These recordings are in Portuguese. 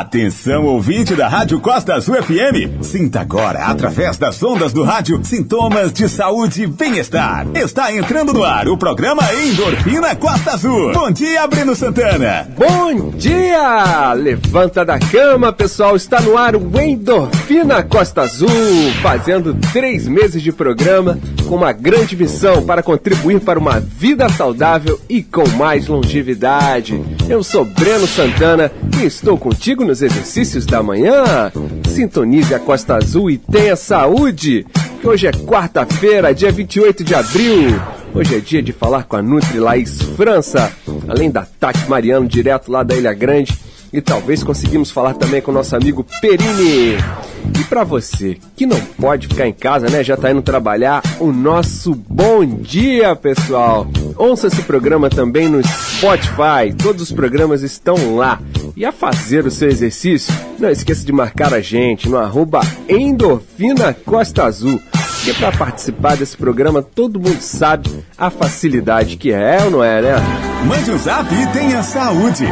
Atenção, ouvinte da Rádio Costa Azul FM. Sinta agora, através das ondas do rádio, sintomas de saúde e bem-estar. Está entrando no ar o programa Endorfina Costa Azul. Bom dia, Breno Santana. Bom dia! Levanta da cama, pessoal. Está no ar o Endorfina Costa Azul, fazendo três meses de programa com uma grande missão para contribuir para uma vida saudável e com mais longevidade. Eu sou Breno Santana e estou contigo nos exercícios da manhã. Sintonize a Costa Azul e tenha saúde. Que hoje é quarta-feira, dia 28 de abril. Hoje é dia de falar com a Nutri Laís França, além da Tati Mariano, direto lá da Ilha Grande. E talvez conseguimos falar também com o nosso amigo Perini. E para você que não pode ficar em casa, né? Já tá indo trabalhar, o nosso bom dia, pessoal. Ouça esse programa também no Spotify. Todos os programas estão lá. E a fazer o seu exercício, não esqueça de marcar a gente no arroba Endorfina Costa Azul. Porque para participar desse programa, todo mundo sabe a facilidade que é, ou não é, né? Mande um zap e tenha saúde.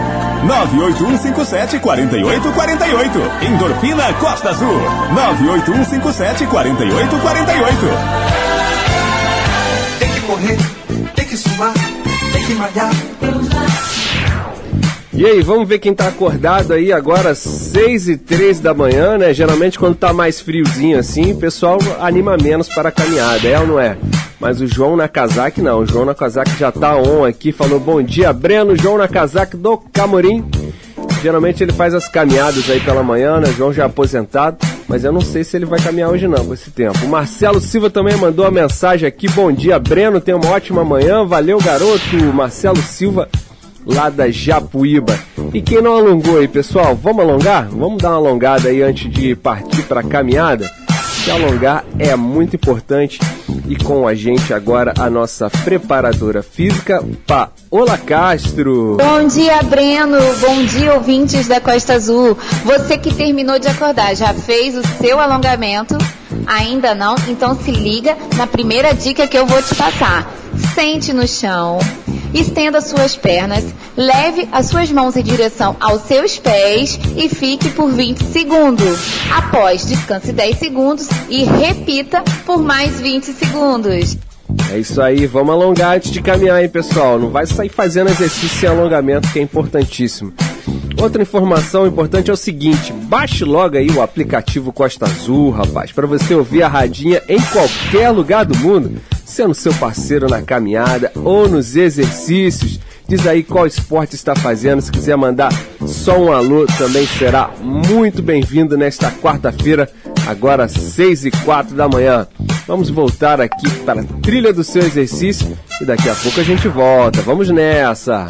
98157 4848. Endorfina Costa Azul. 98157 4848. Tem que correr, tem que suar, tem que malhar. E aí, vamos ver quem tá acordado aí agora, 6 e 3 da manhã, né? Geralmente quando tá mais friozinho assim, o pessoal anima menos para a caminhada, é ou não é? Mas o João Nakazaki não, o João Nakazaki já tá on aqui, falou bom dia, Breno, João Nakazaki do Camorim. Geralmente ele faz as caminhadas aí pela manhã, né? João já é aposentado, mas eu não sei se ele vai caminhar hoje não, com esse tempo. O Marcelo Silva também mandou uma mensagem aqui, bom dia, Breno, tenha uma ótima manhã, valeu garoto, Marcelo Silva lá da Japuíba. E quem não alongou aí, pessoal, vamos alongar? Vamos dar uma alongada aí antes de partir para a caminhada? Se alongar é muito importante. E com a gente agora a nossa preparadora física, Paola Castro. Bom dia, Breno. Bom dia, ouvintes da Costa Azul. Você que terminou de acordar, já fez o seu alongamento? Ainda não? Então se liga na primeira dica que eu vou te passar. Sente no chão, estenda suas pernas, leve as suas mãos em direção aos seus pés e fique por 20 segundos. Após, descanse 10 segundos e repita por mais 20 segundos. É isso aí, vamos alongar antes de caminhar, hein, pessoal? Não vai sair fazendo exercício sem alongamento, que é importantíssimo. Outra informação importante é o seguinte: baixe logo aí o aplicativo Costa Azul, rapaz, para você ouvir a radinha em qualquer lugar do mundo, sendo seu parceiro na caminhada ou nos exercícios. Diz aí qual esporte está fazendo. Se quiser mandar só um alô, também será muito bem-vindo nesta quarta-feira, agora 6 e 4 da manhã. Vamos voltar aqui para a trilha do seu exercício e daqui a pouco a gente volta. Vamos nessa!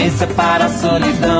Sou audiência para a solidão.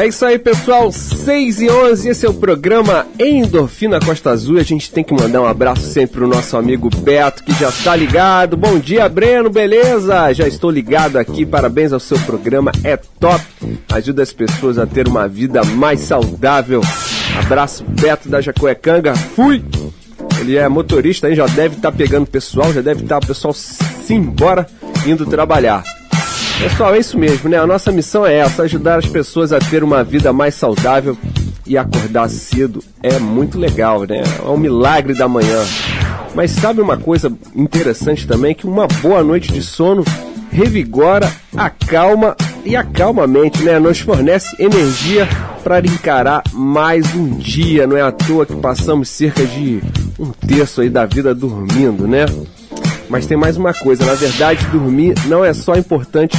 É isso aí, pessoal. 6 e 11, esse é o programa Endorfina Costa Azul. A gente tem que mandar um abraço sempre pro nosso amigo Beto, que já está ligado. Bom dia, Breno, beleza? Já estou ligado aqui. Parabéns ao seu programa, é top. Ajuda as pessoas a ter uma vida mais saudável. Abraço, Beto da Jacuecanga. Fui! Ele é motorista aí, já deve estar tá pegando pessoal, já deve estar tá o pessoal simbora indo trabalhar. Pessoal, é isso mesmo, né? A nossa missão é essa, ajudar as pessoas a ter uma vida mais saudável e acordar cedo é muito legal, né? É um milagre da manhã. Mas sabe uma coisa interessante também? Que uma boa noite de sono revigora, acalma e acalma a mente, né? Nos fornece energia para encarar mais um dia. Não é à toa que passamos cerca de um terço aí da vida dormindo, né? Mas tem mais uma coisa, na verdade, dormir não é só importante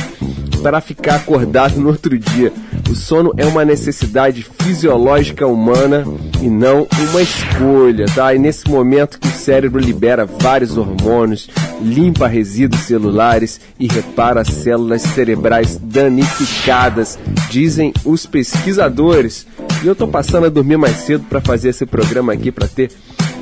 para ficar acordado no outro dia. O sono é uma necessidade fisiológica humana e não uma escolha, tá? E nesse momento que o cérebro libera vários hormônios, limpa resíduos celulares e repara células cerebrais danificadas, dizem os pesquisadores. E eu tô passando a dormir mais cedo para fazer esse programa aqui para ter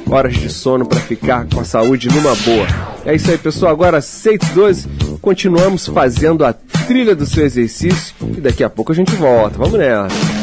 horas de sono para ficar com a saúde numa boa. É isso aí, pessoal. Agora, 612, continuamos fazendo a trilha do seu exercício e daqui a pouco a gente volta. Vamos nessa.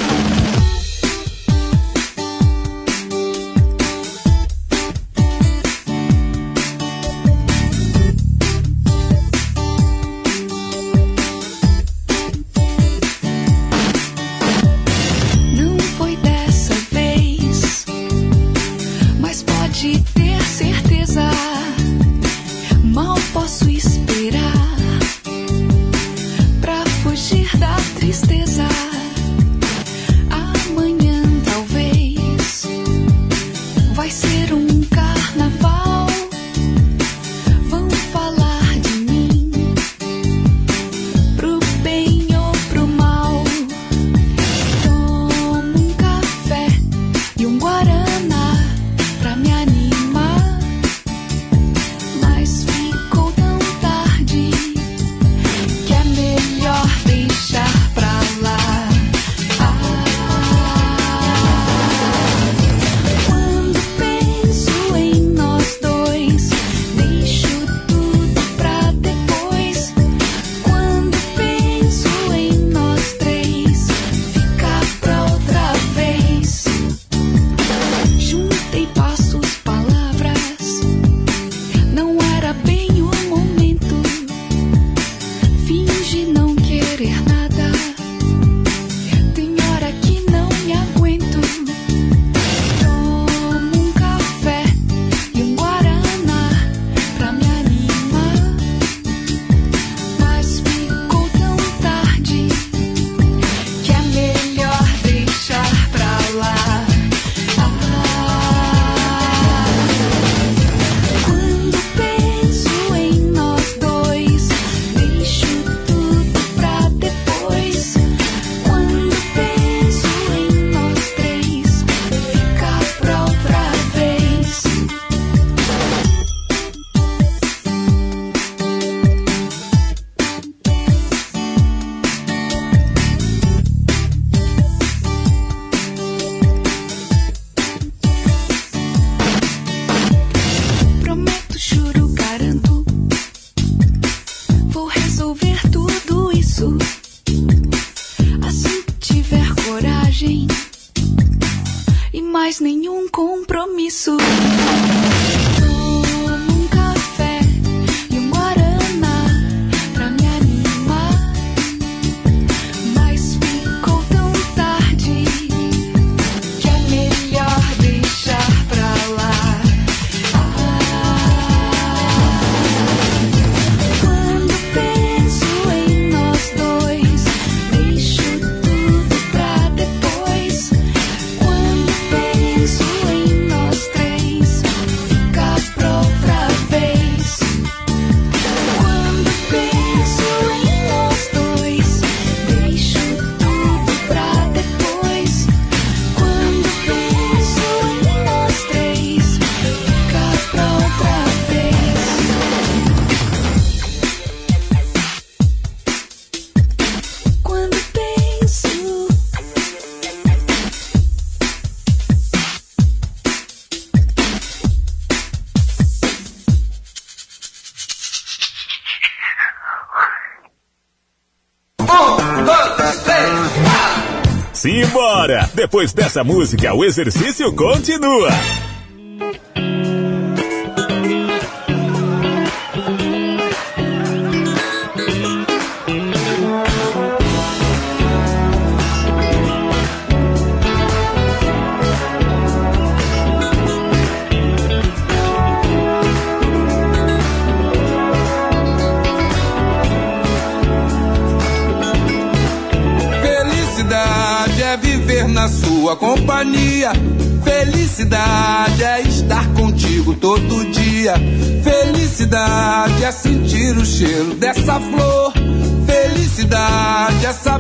E bora! Depois dessa música, o exercício continua.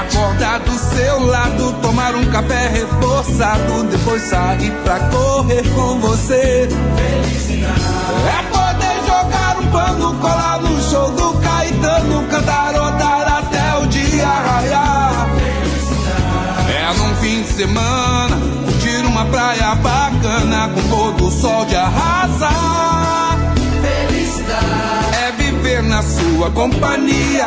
Acordar do seu lado, tomar um café reforçado, depois sair pra correr com você. É poder jogar um pano, colar no show do Caetano, cantarotar até o dia raiar. É num fim de semana, curtir uma praia bacana, com pôr do sol de arrasar. Felicidade é viver na sua companhia.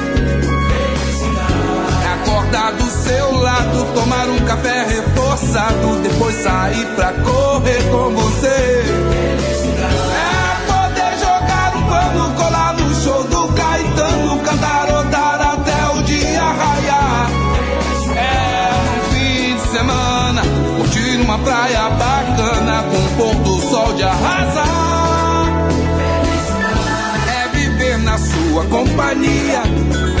Acordar do seu lado, tomar um café reforçado, depois sair pra correr com você. É poder jogar um pano, colar no show do Caetano, cantarotar até o dia raiar. É um fim de semana, curtir uma praia bacana com o pôr do sol de arrasar. É viver na sua companhia.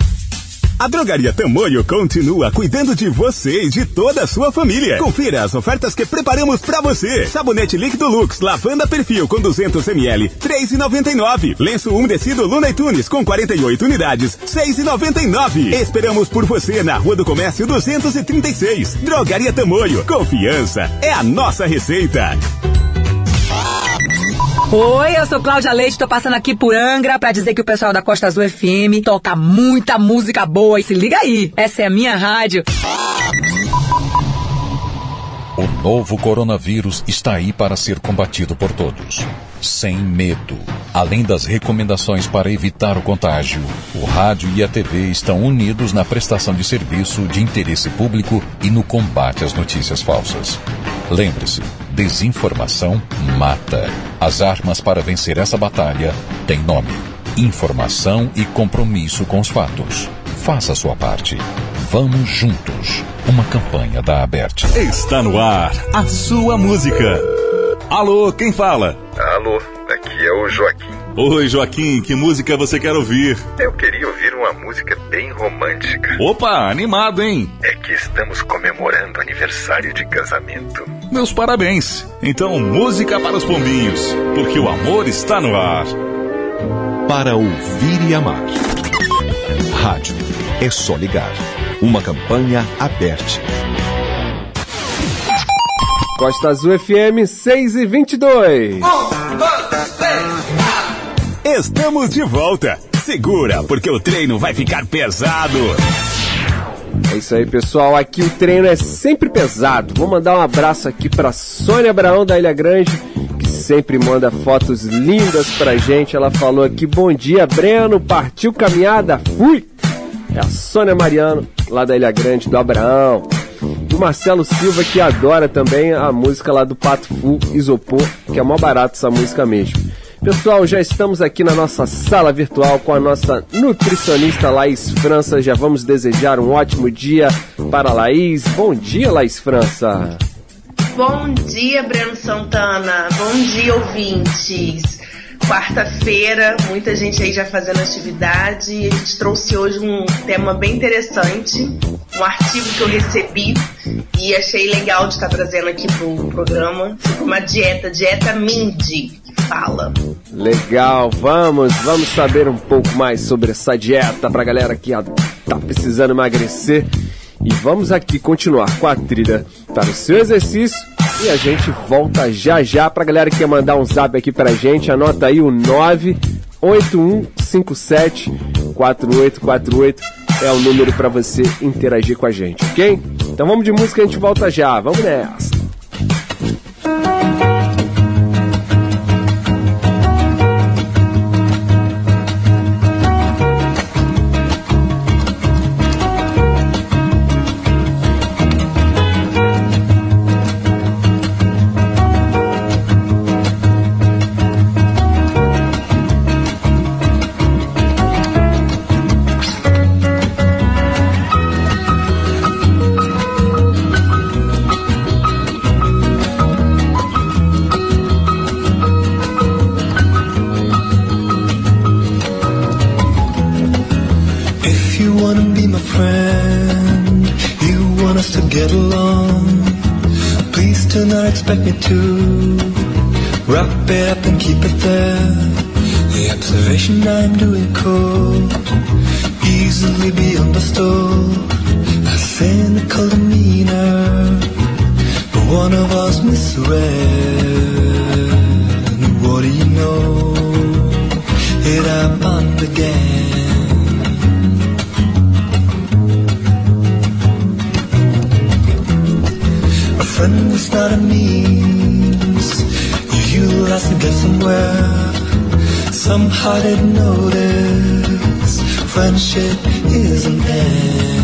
A Drogaria Tamoio continua cuidando de você e de toda a sua família. Confira as ofertas que preparamos pra você. Sabonete líquido Lux, lavanda perfil com 200 ml, 3,99. Lenço umedecido Luna e Tunes com 48 unidades, 6,99. Esperamos por você na Rua do Comércio 236. Drogaria Tamoio. Confiança é a nossa receita. Oi, eu sou Cláudia Leite, tô passando aqui por Angra pra dizer que o pessoal da Costa Azul FM toca muita música boa e se liga aí, essa é a minha rádio. O novo coronavírus está aí para ser combatido por todos. Sem medo. Além das recomendações para evitar o contágio, o rádio e a TV estão unidos na prestação de serviço de interesse público e no combate às notícias falsas. Lembre-se, desinformação mata. As armas para vencer essa batalha têm nome: informação e compromisso com os fatos. Faça a sua parte. Vamos juntos. Uma campanha da Aberte. Está no ar a sua música. Alô, quem fala? Alô, aqui é o Joaquim Oi, Joaquim, que música você quer ouvir? Eu queria ouvir uma música bem romântica. Opa, animado, hein? É que estamos comemorando aniversário de casamento. Meus parabéns. Então, música para os pombinhos, porque o amor está no ar. Para ouvir e amar. Rádio. É só ligar. Uma campanha aberta. Costa Azul FM 6 e 22. Estamos de volta. Segura, porque o treino vai ficar pesado. É isso aí, pessoal. Aqui o treino é sempre pesado. Vou mandar um abraço aqui para Sônia Abraão da Ilha Grande, que sempre manda fotos lindas pra gente. Ela falou aqui: "Bom dia, Breno. Partiu caminhada. Fui". É a Sônia Mariano, lá da Ilha Grande do Abraão. E o Marcelo Silva, que adora também a música lá do Pato Fu Isopor, que é mó barato essa música mesmo. Pessoal, já estamos aqui na nossa sala virtual com a nossa nutricionista Laís França. Já vamos desejar um ótimo dia para Laís. Bom dia, Laís França. Bom dia, Breno Santana. Bom dia, ouvintes. Quarta-feira, muita gente aí já fazendo atividade e a gente trouxe hoje um tema bem interessante, um artigo que eu recebi e achei legal de estar trazendo aqui pro programa, uma dieta, dieta Mindy, que fala. Legal, vamos, vamos saber um pouco mais sobre essa dieta pra galera que tá precisando emagrecer. E vamos aqui continuar com a trilha para o seu exercício e a gente volta já já pra galera que quer mandar um zap aqui pra gente. Anota aí o 98157 4848 é o número para você interagir com a gente, ok? Então vamos de música, a gente volta já. Vamos nessa. Expect me to wrap it up and keep it there. The observation I'm doing cold easily be understood. A cynical demeanor, but one of us misread. What do you know? It happened again. Friend is not a means. You use to get somewhere. Somehow didn't notice. Friendship is an end.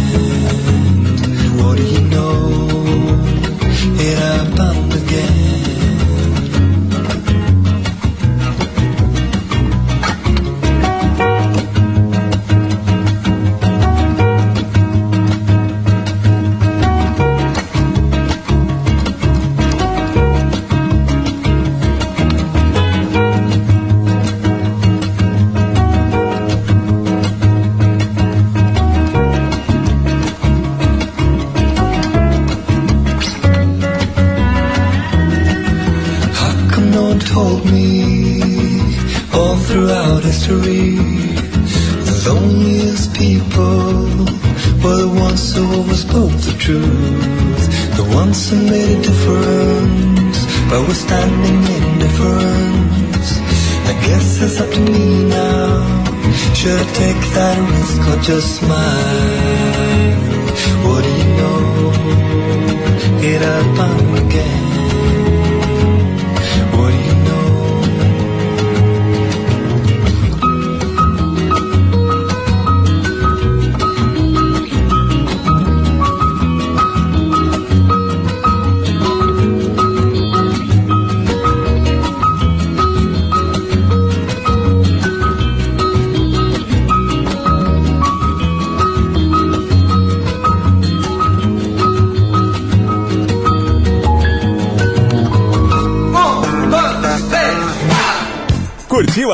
Indifference. I guess it's up to me now. Should I take that risk or just smile? What do you know? It happened again.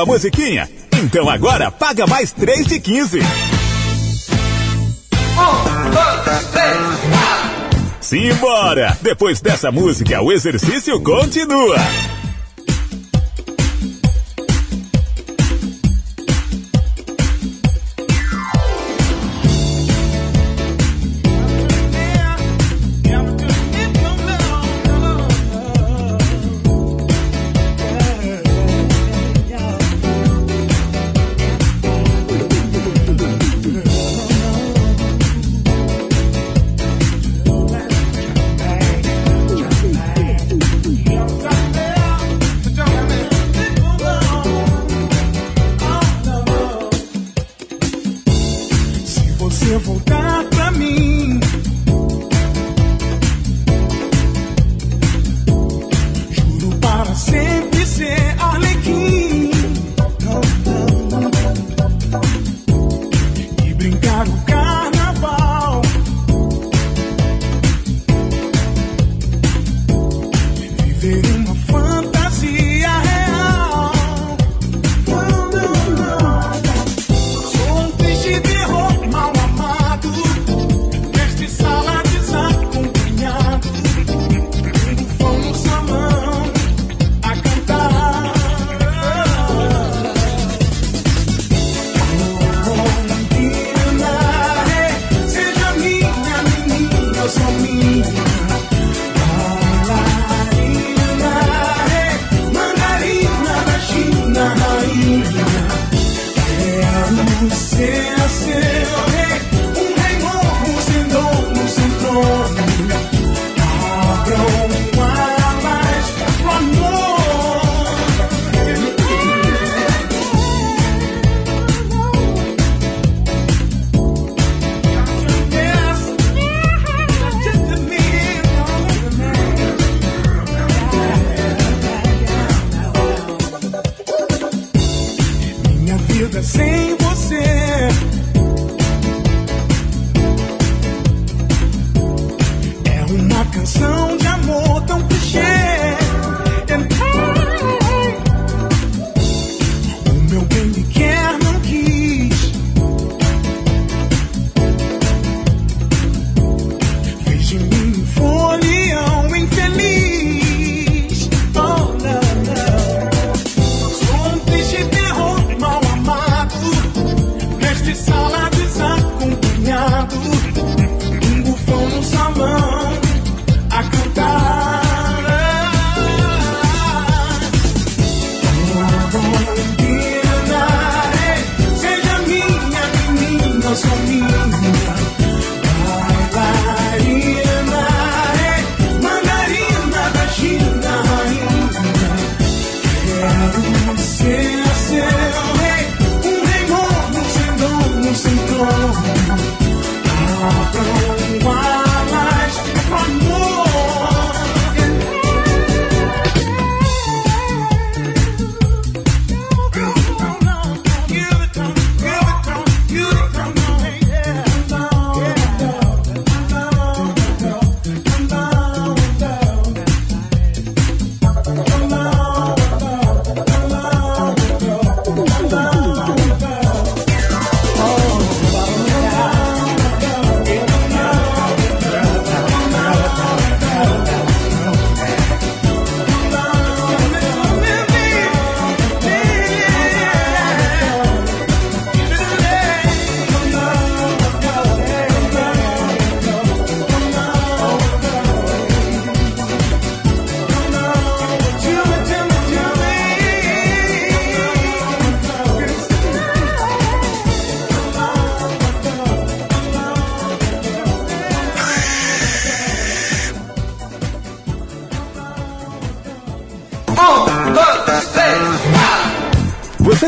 A musiquinha? Então agora paga mais 3 de 15. Um, dois, três, Simbora! Depois dessa música, o exercício continua.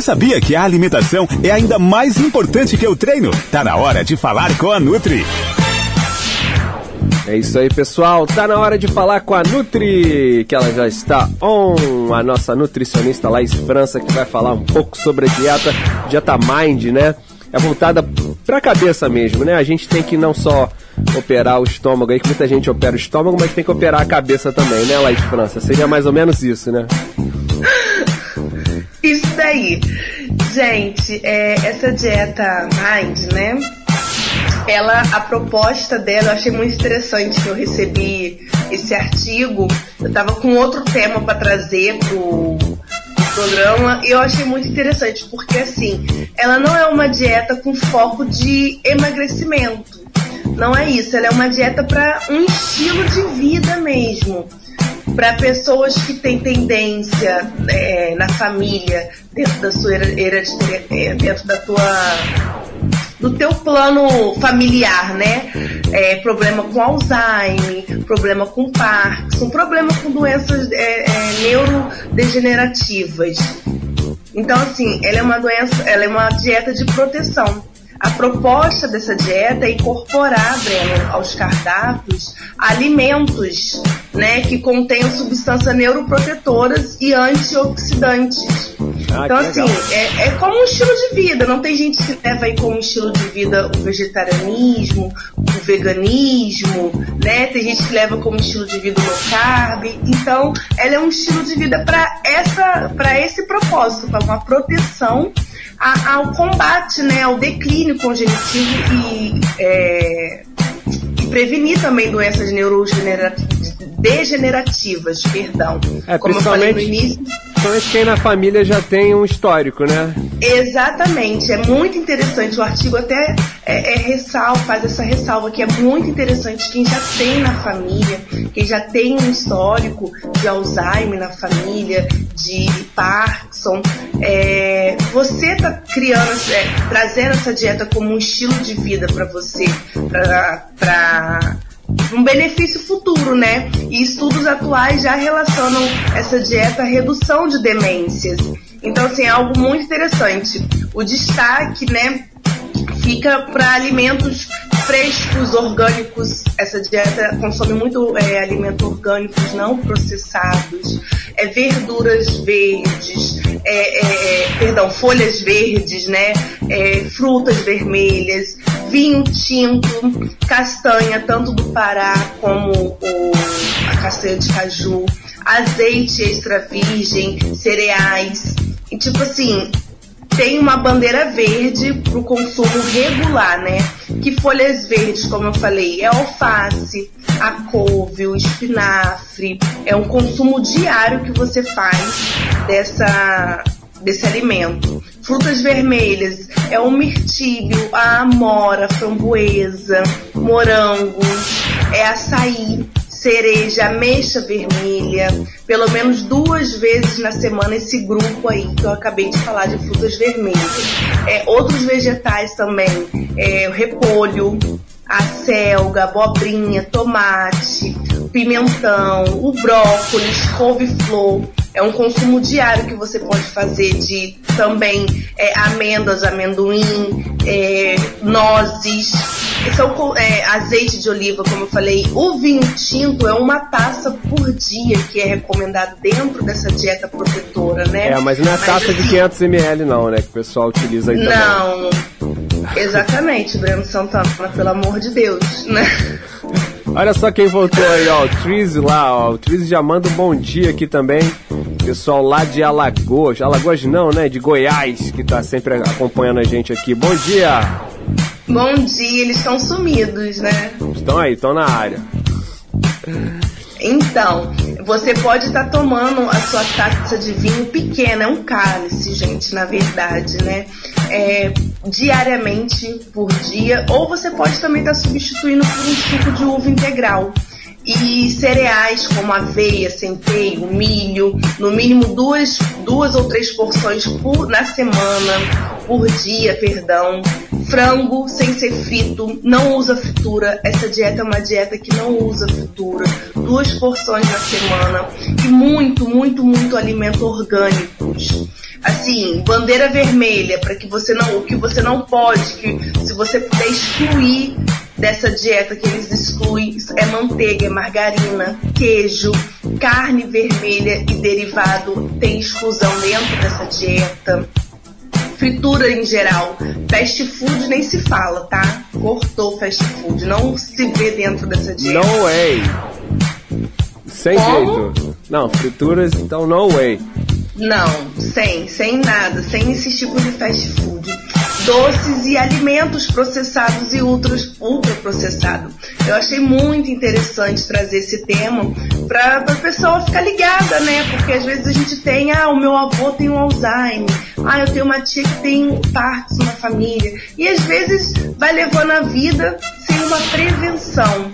Sabia que a alimentação é ainda mais importante que o treino? Tá na hora de falar com a Nutri. É isso aí, pessoal. Tá na hora de falar com a Nutri, que ela já está on, a nossa nutricionista Laís França, que vai falar um pouco sobre a dieta, dieta Mind, né? É voltada pra cabeça mesmo, né? A gente tem que não só operar o estômago aí, que muita gente opera o estômago, mas tem que operar a cabeça também, né, Laís França? Seria mais ou menos isso, né? Isso daí. Gente, é, essa dieta Mind, né? Ela, a proposta dela, eu achei muito interessante que eu recebi esse artigo. Eu tava com outro tema para trazer pro, pro programa e eu achei muito interessante porque assim, ela não é uma dieta com foco de emagrecimento. Não é isso, ela é uma dieta para um estilo de vida mesmo para pessoas que têm tendência é, na família, dentro da sua hereditariedade, é, dentro da tua do teu plano familiar, né? É, problema com Alzheimer, problema com Parkinson, problema com doenças é, é, neurodegenerativas. Então, assim, ela é uma doença, ela é uma dieta de proteção. A proposta dessa dieta é incorporar, Breno, aos cardápios alimentos né, que contenham substâncias neuroprotetoras e antioxidantes. Ah, então, assim, é, é, como um estilo de vida. Não tem gente que leva aí como estilo de vida o vegetarianismo, o veganismo, né? Tem gente que leva como estilo de vida o low carb. Então, ela é um estilo de vida para esse propósito, para uma proteção a, ao combate, né, ao declínio congenitivo e, é, e prevenir também doenças neurodegenerativas, perdão. É, Como eu falei no início Principalmente quem na família já tem um histórico, né? Exatamente, é muito interessante. O artigo até é, é ressalva, faz essa ressalva que é muito interessante quem já tem na família, quem já tem um histórico de Alzheimer na família, de Parkinson. É, você está criando, é, trazendo essa dieta como um estilo de vida para você, para um benefício futuro, né? E estudos atuais já relacionam essa dieta à redução de demências. Então, assim, é algo muito interessante. O destaque, né, fica para alimentos frescos, orgânicos. Essa dieta consome muito é, alimentos orgânicos não processados, é, verduras verdes, é, é, é perdão, folhas verdes, né? É, frutas vermelhas, vinho tinto, castanha, tanto do Pará como o, a castanha de caju, azeite extra virgem, cereais. E tipo assim, tem uma bandeira verde para o consumo regular, né? Que folhas verdes, como eu falei, é alface, a couve, o espinafre. É um consumo diário que você faz dessa, desse alimento. Frutas vermelhas é o mirtilho, a amora, a framboesa, morangos, é açaí, cereja, ameixa vermelha, pelo menos duas vezes na semana esse grupo aí que eu acabei de falar de frutas vermelhas. É, outros vegetais também, é, repolho, a selga, abobrinha, tomate, pimentão, o brócolis, couve-flor. É um consumo diário que você pode fazer de também é, amêndoas, amendoim, é, nozes, são é, azeite de oliva, como eu falei. O vinho tinto é uma taça por dia que é recomendado dentro dessa dieta protetora, né? É, mas não é taça assim, de 500 ml não, né? Que o pessoal utiliza aí Não, também. exatamente, Breno Santana, pelo amor de Deus, né? Olha só quem voltou aí, ó. O Triz lá, ó. O Triz já manda um bom dia aqui também. Pessoal lá de Alagoas. Alagoas não, né? De Goiás, que tá sempre acompanhando a gente aqui. Bom dia! Bom dia, eles estão sumidos, né? Estão aí, estão na área. Então, você pode estar tá tomando a sua taça de vinho pequena, é um cálice, gente, na verdade, né? É, diariamente por dia, ou você pode também estar tá substituindo por um suco de uva integral e cereais como aveia, centeio, milho, no mínimo duas, duas ou três porções por, na semana, por dia, perdão. Frango sem ser frito, não usa fritura. Essa dieta é uma dieta que não usa fritura. Duas porções na semana e muito, muito, muito alimento orgânicos assim, bandeira vermelha para que você não, o que você não pode, que se você puder excluir dessa dieta que eles excluem é manteiga, é margarina, queijo, carne vermelha e derivado tem exclusão dentro dessa dieta. Fritura em geral, fast food nem se fala, tá? Cortou fast food, não se vê dentro dessa dieta. No way. Sem Como? jeito. Não, frituras, então no way. Não, sem, sem nada, sem esses tipos de fast food. Doces e alimentos processados e ultras, ultraprocessados. Eu achei muito interessante trazer esse tema para a pessoa ficar ligada, né? Porque às vezes a gente tem, ah, o meu avô tem um Alzheimer, ah, eu tenho uma tia que tem Parkinson na família. E às vezes vai levando a vida sem uma prevenção.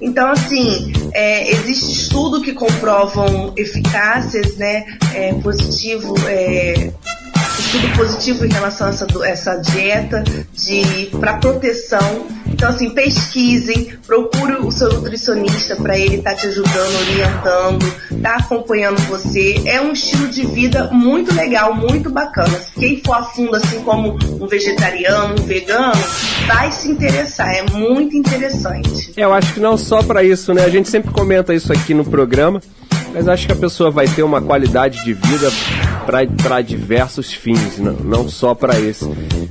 Então, assim, é, existe estudo que comprovam eficácias, né, é, positivo, é, estudo positivo em relação a essa, essa dieta de para proteção. Então, assim, pesquisem, procure o seu nutricionista para ele estar tá te ajudando, orientando, tá acompanhando você. É um estilo de vida muito legal, muito bacana. Quem for a fundo, assim como um vegetariano, um vegano, vai se interessar. É muito interessante. É, eu acho que não só para isso, né? A gente sempre comenta isso aqui no programa mas acho que a pessoa vai ter uma qualidade de vida para diversos fins, não, não só para esse.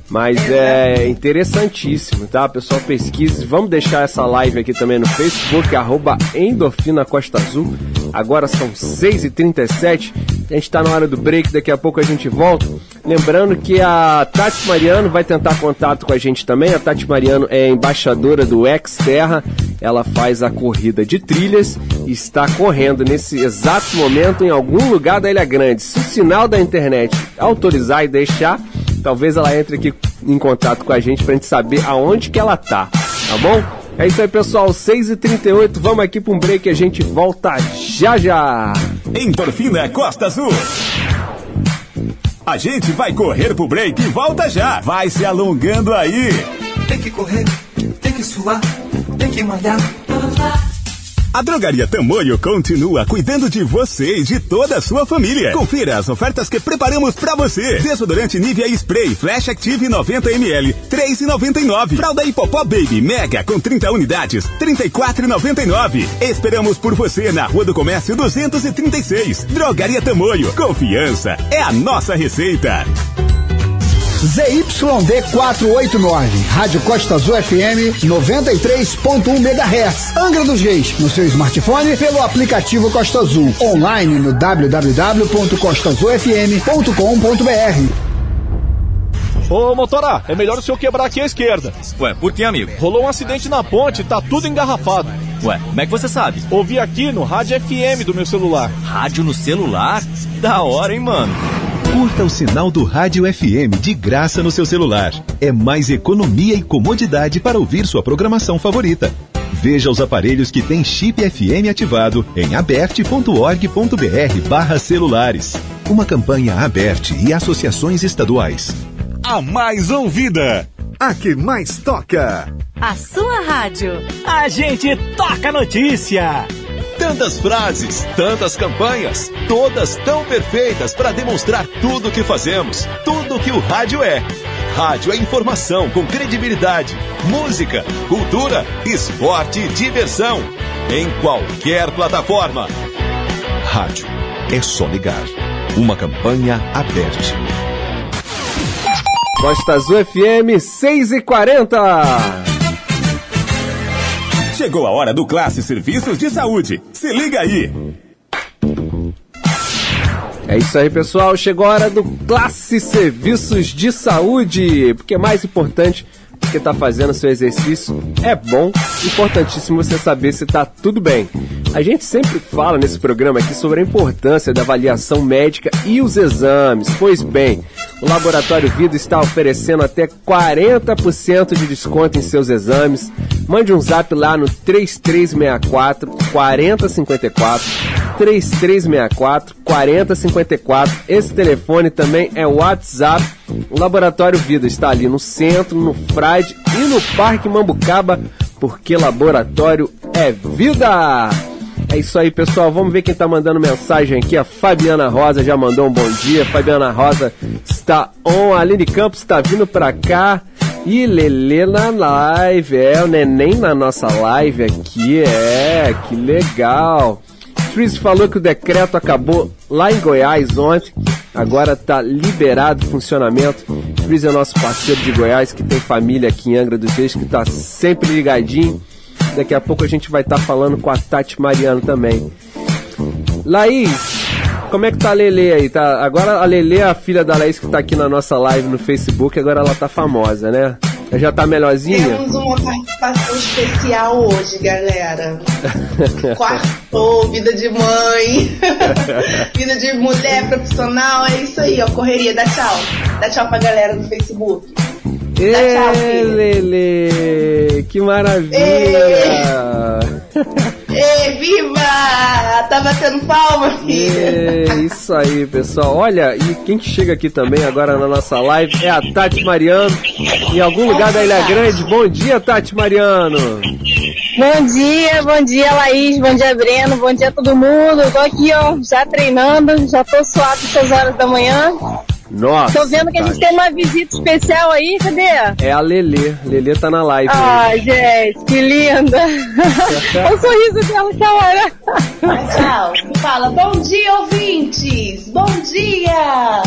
Mas é interessantíssimo, tá? Pessoal, pesquise. Vamos deixar essa live aqui também no Facebook, arroba Endorfina Costa Azul. Agora são 6h37. A gente está na hora do break, daqui a pouco a gente volta. Lembrando que a Tati Mariano vai tentar contato com a gente também. A Tati Mariano é embaixadora do Xterra. Ela faz a corrida de trilhas e está correndo nesse exato momento em algum lugar da Ilha Grande. Se o sinal da internet autorizar e deixar, talvez ela entre aqui em contato com a gente para a gente saber aonde que ela tá, tá bom? É isso aí, pessoal. 6h38, vamos aqui para um break e a gente volta já já. Endorfina Costa Azul. A gente vai correr pro break e volta já. Vai se alongando aí. Tem que correr, tem que suar, tem que malhar. A Drogaria Tamoio continua cuidando de você e de toda a sua família. Confira as ofertas que preparamos para você. Desodorante Nivea Spray Flash Active 90ml, 3,99. Fralda Hipopó Baby Mega com 30 unidades, 34,99. Esperamos por você na Rua do Comércio 236. Drogaria Tamoio. Confiança é a nossa receita. ZYD 489, Rádio Costa Azul FM 93.1 MHz, Angra dos Reis, no seu smartphone pelo aplicativo Costa Azul, online no www.costazulfm.com.br. Ô, motora, é melhor o senhor quebrar aqui à esquerda. Ué, por que, amigo? Rolou um acidente na ponte, tá tudo engarrafado. Ué, como é que você sabe? Ouvi aqui no rádio FM do meu celular. Rádio no celular? Da hora, hein, mano? Curta o sinal do Rádio FM de graça no seu celular. É mais economia e comodidade para ouvir sua programação favorita. Veja os aparelhos que têm chip FM ativado em aberte.org.br barra celulares. Uma campanha aberte e associações estaduais. A mais ouvida. A que mais toca. A sua rádio. A gente toca notícia. Tantas frases, tantas campanhas, todas tão perfeitas para demonstrar tudo o que fazemos, tudo o que o rádio é. Rádio é informação com credibilidade, música, cultura, esporte e diversão. Em qualquer plataforma. Rádio é só ligar. Uma campanha aberta. Costa Azul FM 6 e 40 Chegou a hora do Classe Serviços de Saúde. Se liga aí. É isso aí, pessoal. Chegou a hora do Classe Serviços de Saúde. Porque é mais importante que está fazendo seu exercício é bom, importantíssimo você saber se está tudo bem. A gente sempre fala nesse programa aqui sobre a importância da avaliação médica e os exames. Pois bem, o Laboratório Vida está oferecendo até 40% de desconto em seus exames. Mande um zap lá no 3364 4054 3364 4054. Esse telefone também é WhatsApp. O Laboratório Vida está ali no centro, no Frade e no Parque Mambucaba, porque laboratório é vida! É isso aí, pessoal. Vamos ver quem está mandando mensagem aqui. A Fabiana Rosa já mandou um bom dia. Fabiana Rosa está on. A Aline Campos está vindo para cá. E Lele na live. É, o neném na nossa live aqui. É, que legal. Tris falou que o decreto acabou lá em Goiás ontem. Agora está liberado o funcionamento. Tris é nosso parceiro de Goiás, que tem família aqui em Angra dos Reis, que está sempre ligadinho. Daqui a pouco a gente vai estar tá falando com a Tati Mariano também. Laís, como é que tá a Lele aí? Tá, agora a Lele, a filha da Laís que tá aqui na nossa live no Facebook, agora ela tá famosa, né? Já tá melhorzinha? Temos uma participação especial hoje, galera. Quartou, vida de mãe, vida de mulher profissional, é isso aí, ó, correria. Dá tchau. Dá tchau pra galera do Facebook. Dá tchau, Ê, filha. Lele, que maravilha! Ê, viva! Tá batendo palma, filha. É, isso aí, pessoal. Olha, e quem que chega aqui também agora na nossa live é a Tati Mariano, em algum lugar da Ilha Grande. Bom dia, Tati Mariano. Bom dia, bom dia Laís, bom dia Breno, bom dia todo mundo. Eu tô aqui, ó, já treinando, já tô suado essas horas da manhã. Nossa. Tô vendo que a gente Tati. tem uma visita especial aí, cadê? É a Lele. Lele tá na live. Ai, gente, que linda! o sorriso dela, que hora! Tchau. Fala, bom dia, ouvintes! Bom dia!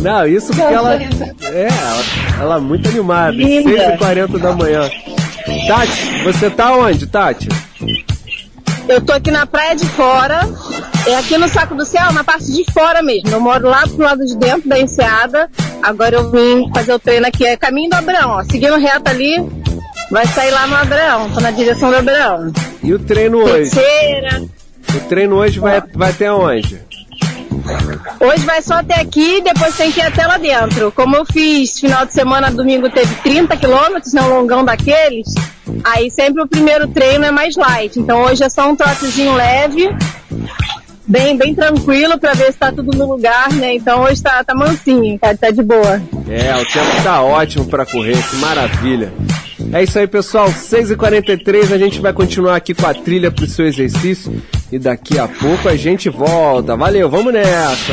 Não, isso porque Não, ela. É, ela, ela é muito animada. Linda. 6h40 da manhã. Tati, você tá onde, Tati? Eu tô aqui na praia de fora, é aqui no Saco do Céu, na parte de fora mesmo. Eu moro lá pro lado de dentro da enseada. Agora eu vim fazer o treino aqui, é caminho do Abraão, ó. Seguindo reto ali, vai sair lá no Abraão, tô na direção do Abraão. E o treino hoje? Terceira. O treino hoje vai, vai até onde? Hoje vai só até aqui, depois tem que ir até lá dentro. Como eu fiz final de semana, domingo teve 30 quilômetros, né, um longão daqueles, aí sempre o primeiro treino é mais light. Então hoje é só um trotezinho leve, bem, bem tranquilo pra ver se tá tudo no lugar, né? Então hoje tá, tá mansinho, tá, tá de boa. É, o tempo tá ótimo pra correr, que maravilha. É isso aí, pessoal. 6h43, a gente vai continuar aqui com a trilha pro seu exercício. E daqui a pouco a gente volta. Valeu, vamos nessa!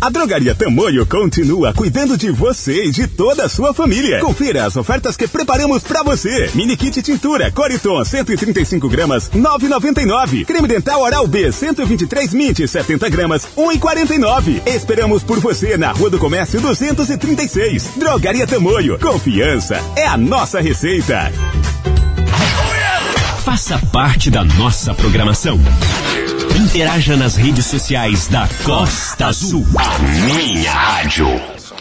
A Drogaria Tamoio continua cuidando de você e de toda a sua família. Confira as ofertas que preparamos pra você. Mini kit tintura Coriton 135 gramas 9,99. Creme dental Oral B 123 mint 70 gramas 1,49. Esperamos por você na Rua do Comércio 236. Drogaria Tamoio. Confiança é a nossa receita. Faça parte da nossa programação. Interaja nas redes sociais da Costa Azul. A minha rádio.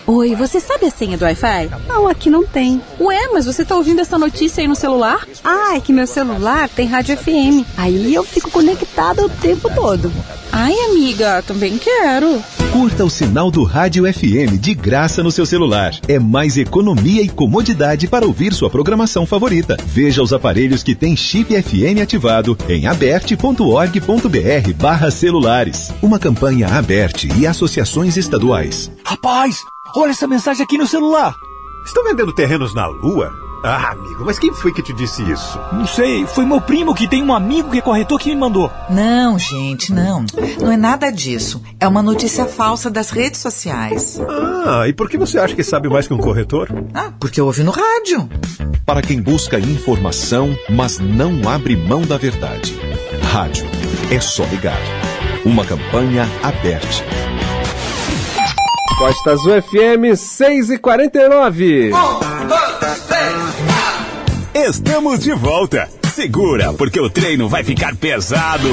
Oi, você sabe a senha do Wi-Fi? Não, aqui não tem. Ué, mas você tá ouvindo essa notícia aí no celular? Ah, é que meu celular tem rádio FM. Aí eu fico conectada o tempo todo. Ai, amiga, também quero. Curta o sinal do Rádio FM de graça no seu celular. É mais economia e comodidade para ouvir sua programação favorita. Veja os aparelhos que têm chip FM ativado em aberte.org.br barra celulares. Uma campanha aberte e associações estaduais. Rapaz, olha essa mensagem aqui no celular. Estão vendendo terrenos na Lua? Ah, amigo, mas quem foi que te disse isso? Não sei, foi meu primo que tem um amigo que é corretor que me mandou. Não, gente, não. Não é nada disso. É uma notícia falsa das redes sociais. Ah, e por que você acha que sabe mais que um corretor? Ah, porque eu ouvi no rádio. Para quem busca informação, mas não abre mão da verdade. Rádio. É só ligar. Uma campanha aberta. Costa Azul FM 6 e 49. Estamos de volta. Segura, porque o treino vai ficar pesado.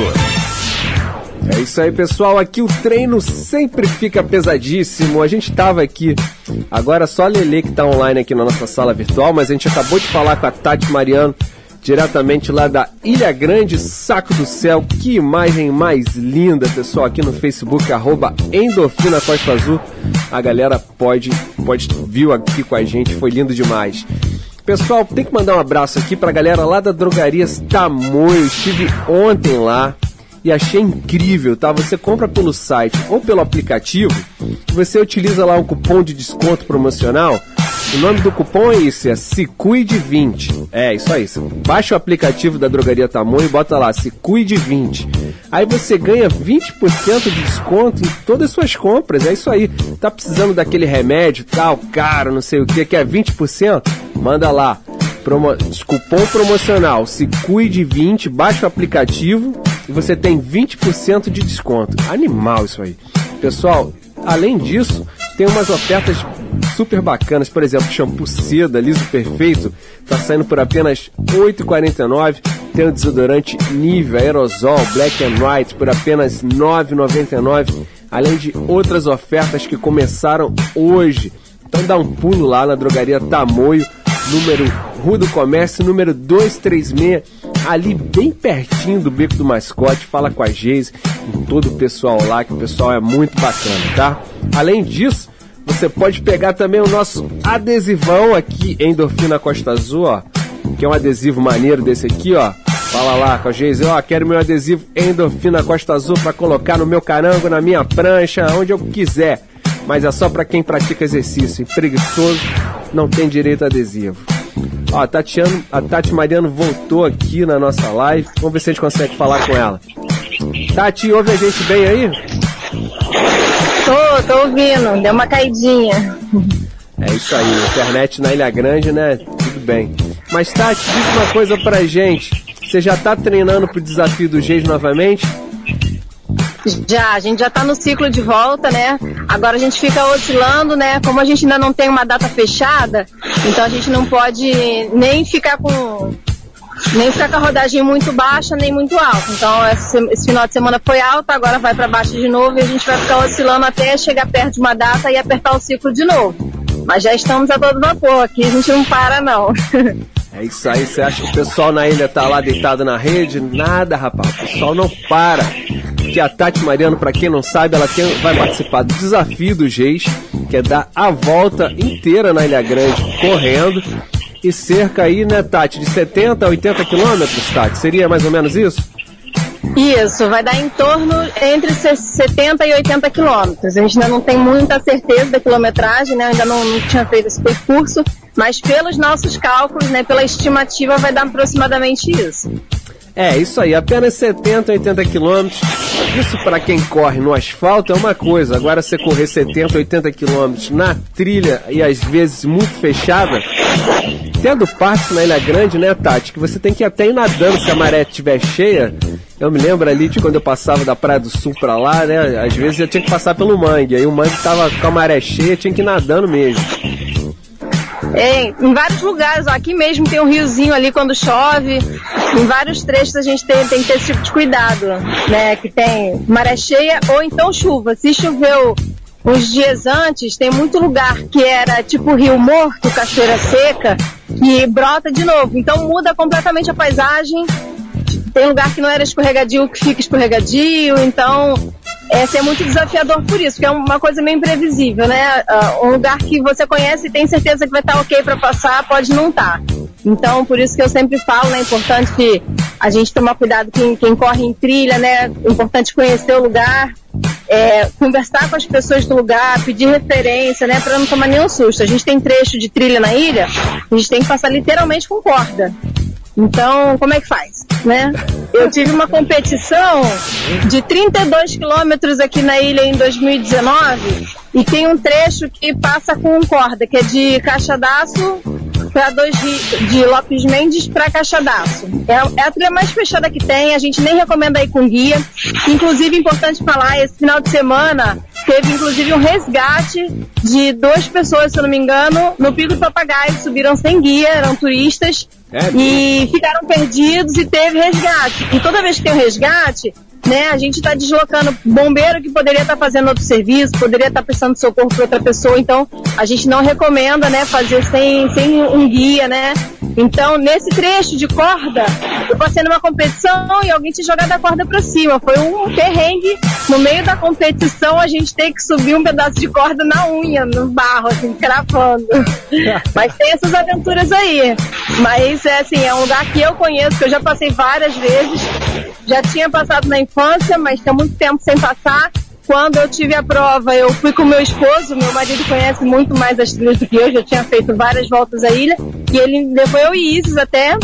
É isso aí, pessoal. Aqui o treino sempre fica pesadíssimo. A gente tava aqui. Agora só a Lele que tá online aqui na nossa sala virtual, mas a gente acabou de falar com a Tati Mariano, diretamente lá da Ilha Grande, Saco do Céu. Que imagem mais linda, pessoal, aqui no Facebook, arroba Endorfina Costa Azul. A galera pode, pode viu aqui com a gente, foi lindo demais. Pessoal, tem que mandar um abraço aqui pra galera lá da Drogarias Tamoio. Estive ontem lá e achei incrível, tá? Você compra pelo site ou pelo aplicativo, você utiliza lá um cupom de desconto promocional. O nome do cupom é esse, é Se Cuide 20. É, isso aí. Você baixa o aplicativo da Drogaria Tamoio e bota lá, Se Cuide 20. Aí você ganha 20% de desconto em todas as suas compras. É isso aí. Tá precisando daquele remédio tal, caro, não sei o que, que é 20%? Manda lá. Promo... Cupom promocional Se Cuide 20, baixa o aplicativo e você tem 20% de desconto. Animal isso aí. Pessoal, além disso, tem umas ofertas super bacanas, por exemplo, shampoo seda liso perfeito, tá saindo por apenas R$ 8,49. Tem o desodorante Nivea Aerosol Black and White por apenas R$ 9,99, além de outras ofertas que começaram hoje. Então dá um pulo lá na drogaria Tamoio, número Rua do Comércio, número 236, ali bem pertinho do Beco do Mascote. Fala com a Geise, com todo o pessoal lá, que o pessoal é muito bacana, tá? Além disso, você pode pegar também o nosso adesivão aqui Endorfina Costa Azul, ó. Que é um adesivo maneiro desse aqui, ó. Fala lá com a Geise, ó, quero meu adesivo Endorfina Costa Azul para colocar no meu carango, na minha prancha, onde eu quiser. Mas é só para quem pratica exercício. E preguiçoso não tem direito a adesivo. Ó, a, Tatiano, a Tati Mariano voltou aqui na nossa live. Vamos ver se a gente consegue falar com ela. Tati, ouve a gente bem aí? Tô, tô ouvindo, deu uma caidinha. É isso aí, internet na Ilha Grande, né? Tudo bem. Mas Tati, diz uma coisa pra gente. Você já tá treinando pro desafio do Geis novamente? Já, a gente já tá no ciclo de volta, né? Agora a gente fica oscilando, né? Como a gente ainda não tem uma data fechada, então a gente não pode nem ficar com nem ficar com a rodagem muito baixa nem muito alta. Então esse, final de semana foi alta, agora vai para baixo de novo e a gente vai ficar oscilando até chegar perto de uma data e apertar o ciclo de novo. Mas já estamos a todo vapor, aqui a gente não para não. É isso aí, você acha que o pessoal na ilha tá lá deitado na rede? Nada, rapaz, o pessoal não para. Que a Tati Mariano, para quem não sabe, ela tem, vai participar do desafio do Geis, que é dar a volta inteira na Ilha Grande correndo. E cerca aí, né, Tati, de 70 a 80 quilômetros, Tati? Seria mais ou menos isso? Isso, vai dar em torno entre 70 e 80 quilômetros. A gente ainda não tem muita certeza da quilometragem, né? Ainda não, não tinha feito esse percurso, mas pelos nossos cálculos, né, pela estimativa, vai dar aproximadamente isso. É, isso aí, apenas 70, 80 quilômetros. Isso para quem corre no asfalto é uma coisa. Agora você correr 70, 80 quilômetros na trilha e às vezes muito fechada, tendo parte na Ilha Grande, né, Tati? Que você tem que ir até ir nadando se a maré estiver cheia. Eu me lembro ali de quando eu passava da Praia do Sul pra lá, né? Às vezes eu tinha que passar pelo mangue. Aí o mangue tava com a maré cheia, tinha que ir nadando mesmo. É, em vários lugares, ó, aqui mesmo tem um riozinho ali quando chove. Em vários trechos a gente tem, tem que ter esse tipo de cuidado, né? Que tem maré cheia ou então chuva. Se choveu uns dias antes, tem muito lugar que era tipo rio morto, cachoeira seca, que brota de novo. Então muda completamente a paisagem. Tem lugar que não era escorregadio que fica escorregadio. Então esse é muito desafiador por isso, que é uma coisa meio imprevisível, né? Uh, um lugar que você conhece e tem certeza que vai estar ok para passar, pode não estar. Então, por isso que eu sempre falo, né? É importante a gente tomar cuidado quem, quem corre em trilha, né? É importante conhecer o lugar, é, conversar com as pessoas do lugar, pedir referência, né? Para não tomar nenhum susto. A gente tem trecho de trilha na ilha, a gente tem que passar literalmente com corda. Então, como é que faz, né? Eu tive uma competição de 32 quilômetros aqui na ilha em 2019 e tem um trecho que passa com corda, que é de Caixadaço para dois de Lopes Mendes para Caixadaço. É, é a trilha mais fechada que tem, a gente nem recomenda ir com guia. Inclusive, importante falar, esse final de semana teve inclusive um resgate de duas pessoas, se eu não me engano, no Pico do Papagaio, subiram sem guia, eram turistas, É, e ficaram perdidos e teve resgate. E toda vez que tem um resgate, né, a gente está deslocando bombeiro que poderia estar fazendo outro serviço, poderia estar prestando socorro para outra pessoa, então a gente não recomenda, né, fazer sem, sem um guia, né. Então, nesse trecho de corda, eu passei numa competição e alguém tinha jogado a corda para cima. Foi um perrengue. No meio da competição, a gente tem que subir um pedaço de corda na unha, no barro, assim, cravando. Mas tem essas aventuras aí. Mas, é assim, é um lugar que eu conheço, que eu já passei várias vezes. Já tinha passado na infância, mas tem muito tempo sem passar. Quando eu tive a prova, eu fui com meu esposo, meu marido conhece muito mais as trilhas do que eu, já tinha feito várias voltas à ilha, e ele levou eu e Isis até.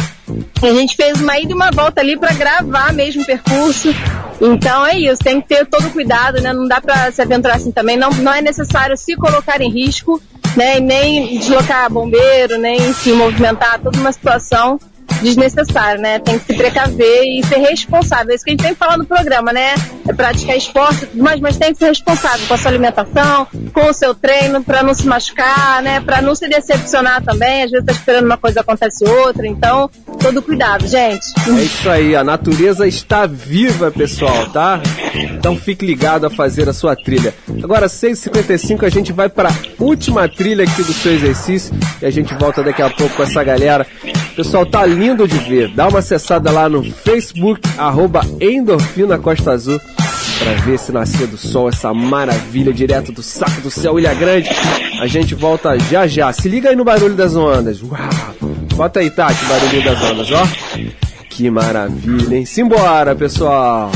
A gente fez uma ida e uma volta ali para gravar mesmo o percurso. Então é isso, tem que ter todo cuidado, né? Não dá para se aventurar assim também. Não, não é necessário se colocar em risco, né? E nem deslocar bombeiro, nem se movimentar, toda uma situação desnecessária, né? Tem que se precaver e ser responsável. É isso que a gente tem que falar no programa, né? É praticar esporte e tudo mais, mas tem que ser responsável com a sua alimentação, com o seu treino, para não se machucar, né? Para não se decepcionar também. Às vezes tá esperando uma coisa acontece outra. Então, todo cuidado, gente. É isso aí, a natureza está viva, pessoal, tá? Então fique ligado a fazer a sua trilha. Agora, 6h55, a gente vai para última trilha aqui do seu exercício e a gente volta daqui a pouco com essa galera. Pessoal, tá lindo de ver. Dá uma acessada lá no Facebook, arroba Endorfina Costa Azul, para ver esse nascer do sol, essa maravilha direto do saco do céu, Ilha Grande. A gente volta já já. Se liga aí no barulho das ondas. Uau! Bota aí, Tati, barulho das ondas, ó. Que maravilha, hein? Simbora, pessoal!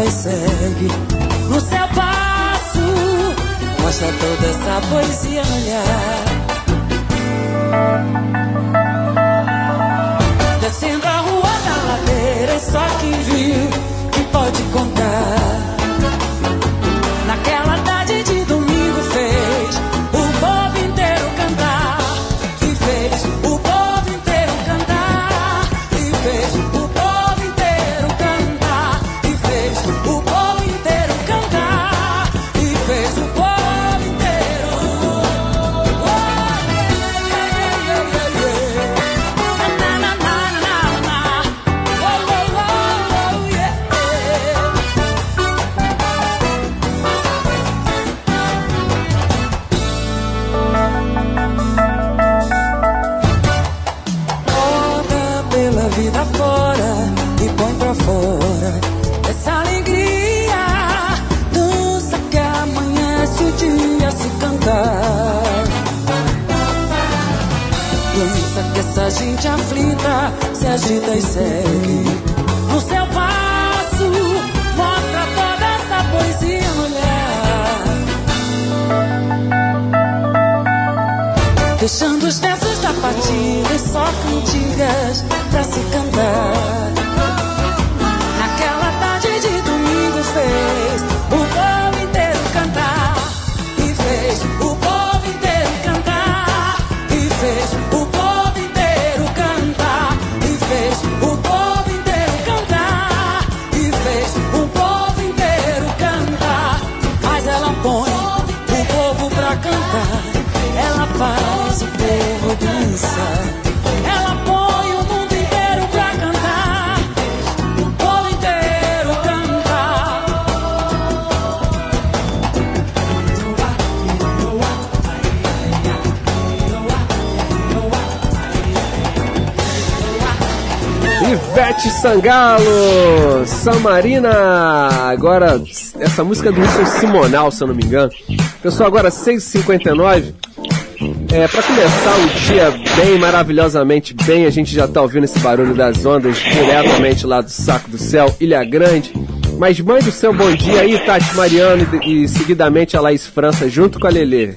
E segue no seu passo. Mostra toda essa poesia olhar. Descendo a rua da ladeira, só quem viu que pode contar. Naquela Sangalo, Samarina. Agora, essa música é do Wilson Simonal, se eu não me engano. Pessoal, agora 6h59. É, para começar o dia bem, maravilhosamente bem, a gente já tá ouvindo esse barulho das ondas diretamente lá do Saco do Céu, Ilha Grande. Mas mande o seu bom dia aí, Tati Mariano, e, e seguidamente a Laís França, junto com a Lelê.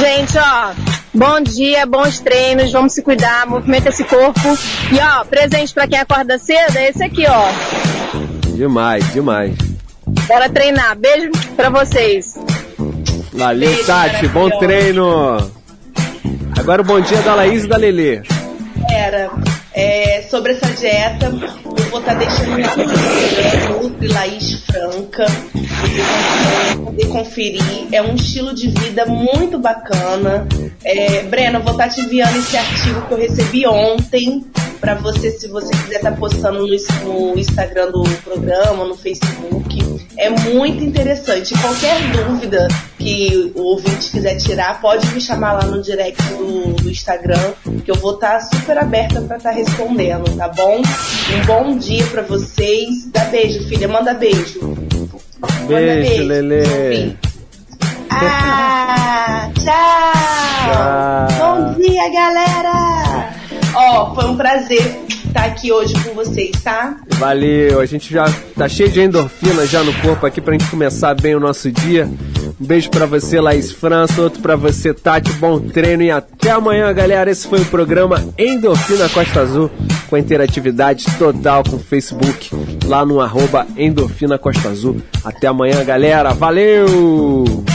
Gente, ó, bom dia, bons treinos, vamos se cuidar, movimenta esse corpo. E ó, presente pra quem acorda cedo é esse aqui, ó. Demais, demais. Bora treinar. Beijo pra vocês. Valeu, Tati, bom treino. Agora o bom dia da Laís e da Lelê. Era é, sobre essa dieta, eu vou estar deixando lá no Instagram, Nutri Laís Franca. Vocês vão poder conferir. É um estilo de vida muito bacana. É, Breno, eu vou estar te enviando esse artigo que eu recebi ontem para você, se você quiser estar postando no, no Instagram do programa, no Facebook. É muito interessante. Qualquer dúvida que o ouvinte quiser tirar, pode me chamar lá no direct do, do Instagram, que eu vou estar super aberta para estar respondendo, tá bom? Um bom dia para vocês. Dá beijo, filha. Manda beijo. Beijo, beijo. Lelê. Ah, tchau! Tchau. Bom dia, galera! Ó, foi um prazer estar aqui hoje com vocês, tá? Valeu, a gente já tá cheio de endorfina já no corpo aqui pra gente começar bem o nosso dia. Um beijo pra você, Laís França, outro pra você, Tati, bom treino e até amanhã, galera. Esse foi o programa Endorfina Costa Azul, com interatividade total com o Facebook, lá no arroba Endorfina Costa Azul. Até amanhã, galera. Valeu!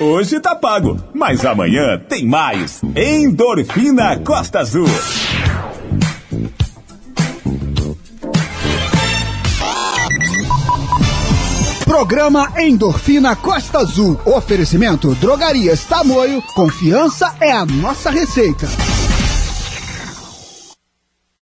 Hoje tá pago, mas amanhã tem mais. Endorfina Costa Azul. Programa Endorfina Costa Azul. Oferecimento Drogarias Tamoio. Confiança é a nossa receita.